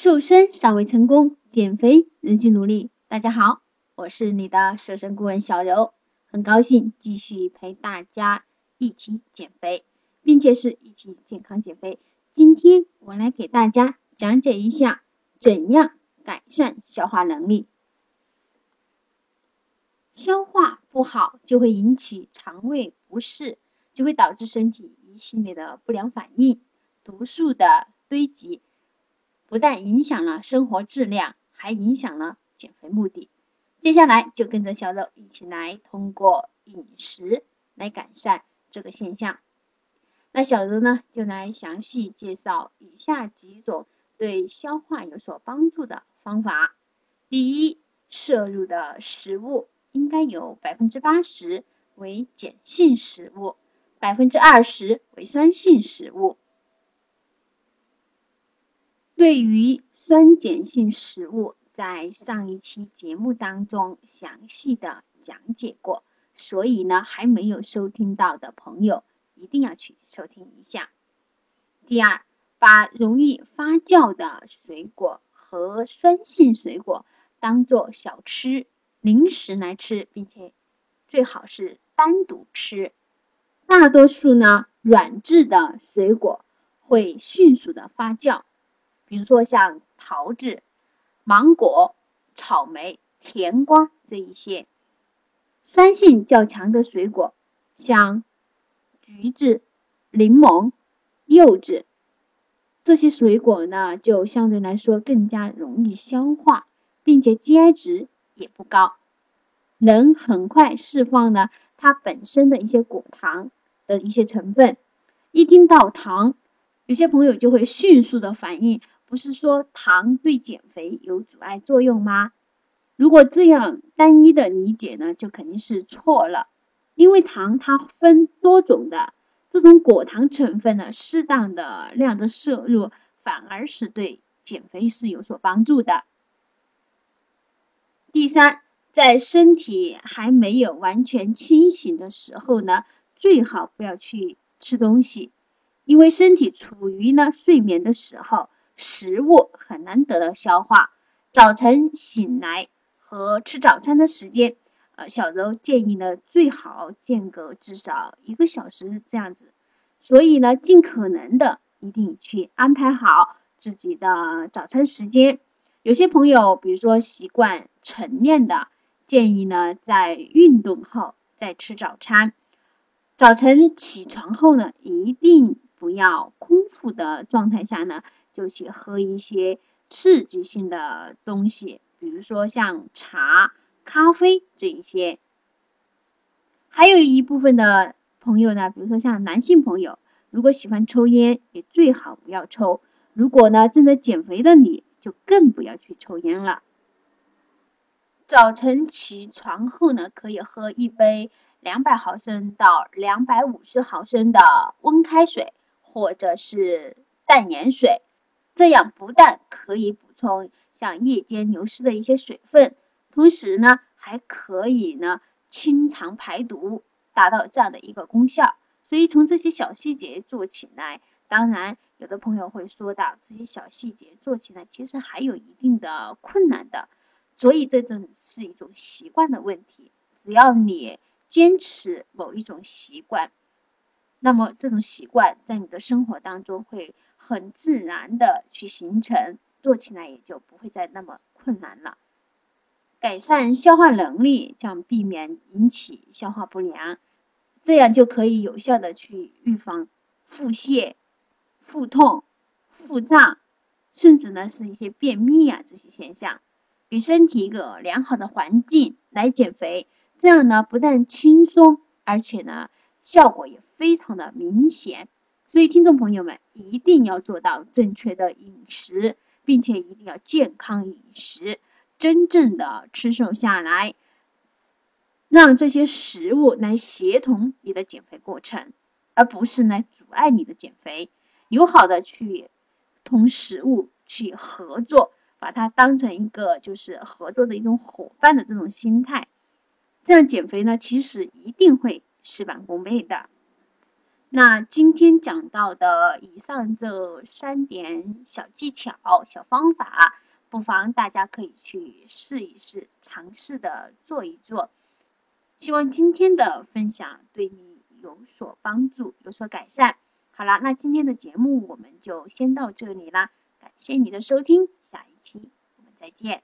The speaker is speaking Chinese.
瘦身尚未成功，减肥仍需努力。大家好，我是你的瘦身顾问小柔，很高兴继续陪大家一起减肥，并且是一起健康减肥。今天我来给大家讲解一下怎样改善消化能力。消化不好就会引起肠胃不适，就会导致身体一系列的不良反应，毒素的堆积。不但影响了生活质量，还影响了减肥目的。接下来就跟着小肉一起来通过饮食来改善这个现象。那小柔呢，就来详细介绍以下几种对消化有所帮助的方法。第一，摄入的食物应该有百分之八十为碱性食物，百分之二十为酸性食物。对于酸碱性食物，在上一期节目当中详细的讲解过，所以呢，还没有收听到的朋友一定要去收听一下。第二，把容易发酵的水果和酸性水果当做小吃、零食来吃，并且最好是单独吃。大多数呢，软质的水果会迅速的发酵。比如说像桃子、芒果、草莓、甜瓜这一些酸性较强的水果，像橘子、柠檬、柚子这些水果呢，就相对来说更加容易消化，并且 GI 值也不高，能很快释放呢它本身的一些果糖的一些成分。一听到糖，有些朋友就会迅速的反应。不是说糖对减肥有阻碍作用吗？如果这样单一的理解呢，就肯定是错了。因为糖它分多种的，这种果糖成分呢，适当的量的摄入，反而是对减肥是有所帮助的。第三，在身体还没有完全清醒的时候呢，最好不要去吃东西，因为身体处于呢睡眠的时候。食物很难得到消化，早晨醒来和吃早餐的时间，呃，小柔建议呢，最好间隔至少一个小时这样子。所以呢，尽可能的一定去安排好自己的早餐时间。有些朋友，比如说习惯晨练的，建议呢，在运动后再吃早餐。早晨起床后呢，一定不要空腹的状态下呢。就去喝一些刺激性的东西，比如说像茶、咖啡这一些。还有一部分的朋友呢，比如说像男性朋友，如果喜欢抽烟，也最好不要抽。如果呢正在减肥的你，就更不要去抽烟了。早晨起床后呢，可以喝一杯两百毫升到两百五十毫升的温开水，或者是淡盐水。这样不但可以补充像夜间流失的一些水分，同时呢，还可以呢清肠排毒，达到这样的一个功效。所以从这些小细节做起来，当然有的朋友会说到这些小细节做起来其实还有一定的困难的，所以这种是一种习惯的问题。只要你坚持某一种习惯，那么这种习惯在你的生活当中会。很自然的去形成，做起来也就不会再那么困难了。改善消化能力，将避免引起消化不良，这样就可以有效的去预防腹泻、腹痛、腹胀，甚至呢是一些便秘啊这些现象。给身体一个良好的环境来减肥，这样呢不但轻松，而且呢效果也非常的明显。所以，听众朋友们一定要做到正确的饮食，并且一定要健康饮食，真正的吃瘦下来，让这些食物来协同你的减肥过程，而不是来阻碍你的减肥。友好的去同食物去合作，把它当成一个就是合作的一种伙伴的这种心态，这样减肥呢，其实一定会事半功倍的。那今天讲到的以上这三点小技巧、小方法，不妨大家可以去试一试，尝试的做一做。希望今天的分享对你有所帮助，有所改善。好了，那今天的节目我们就先到这里啦，感谢你的收听，下一期我们再见。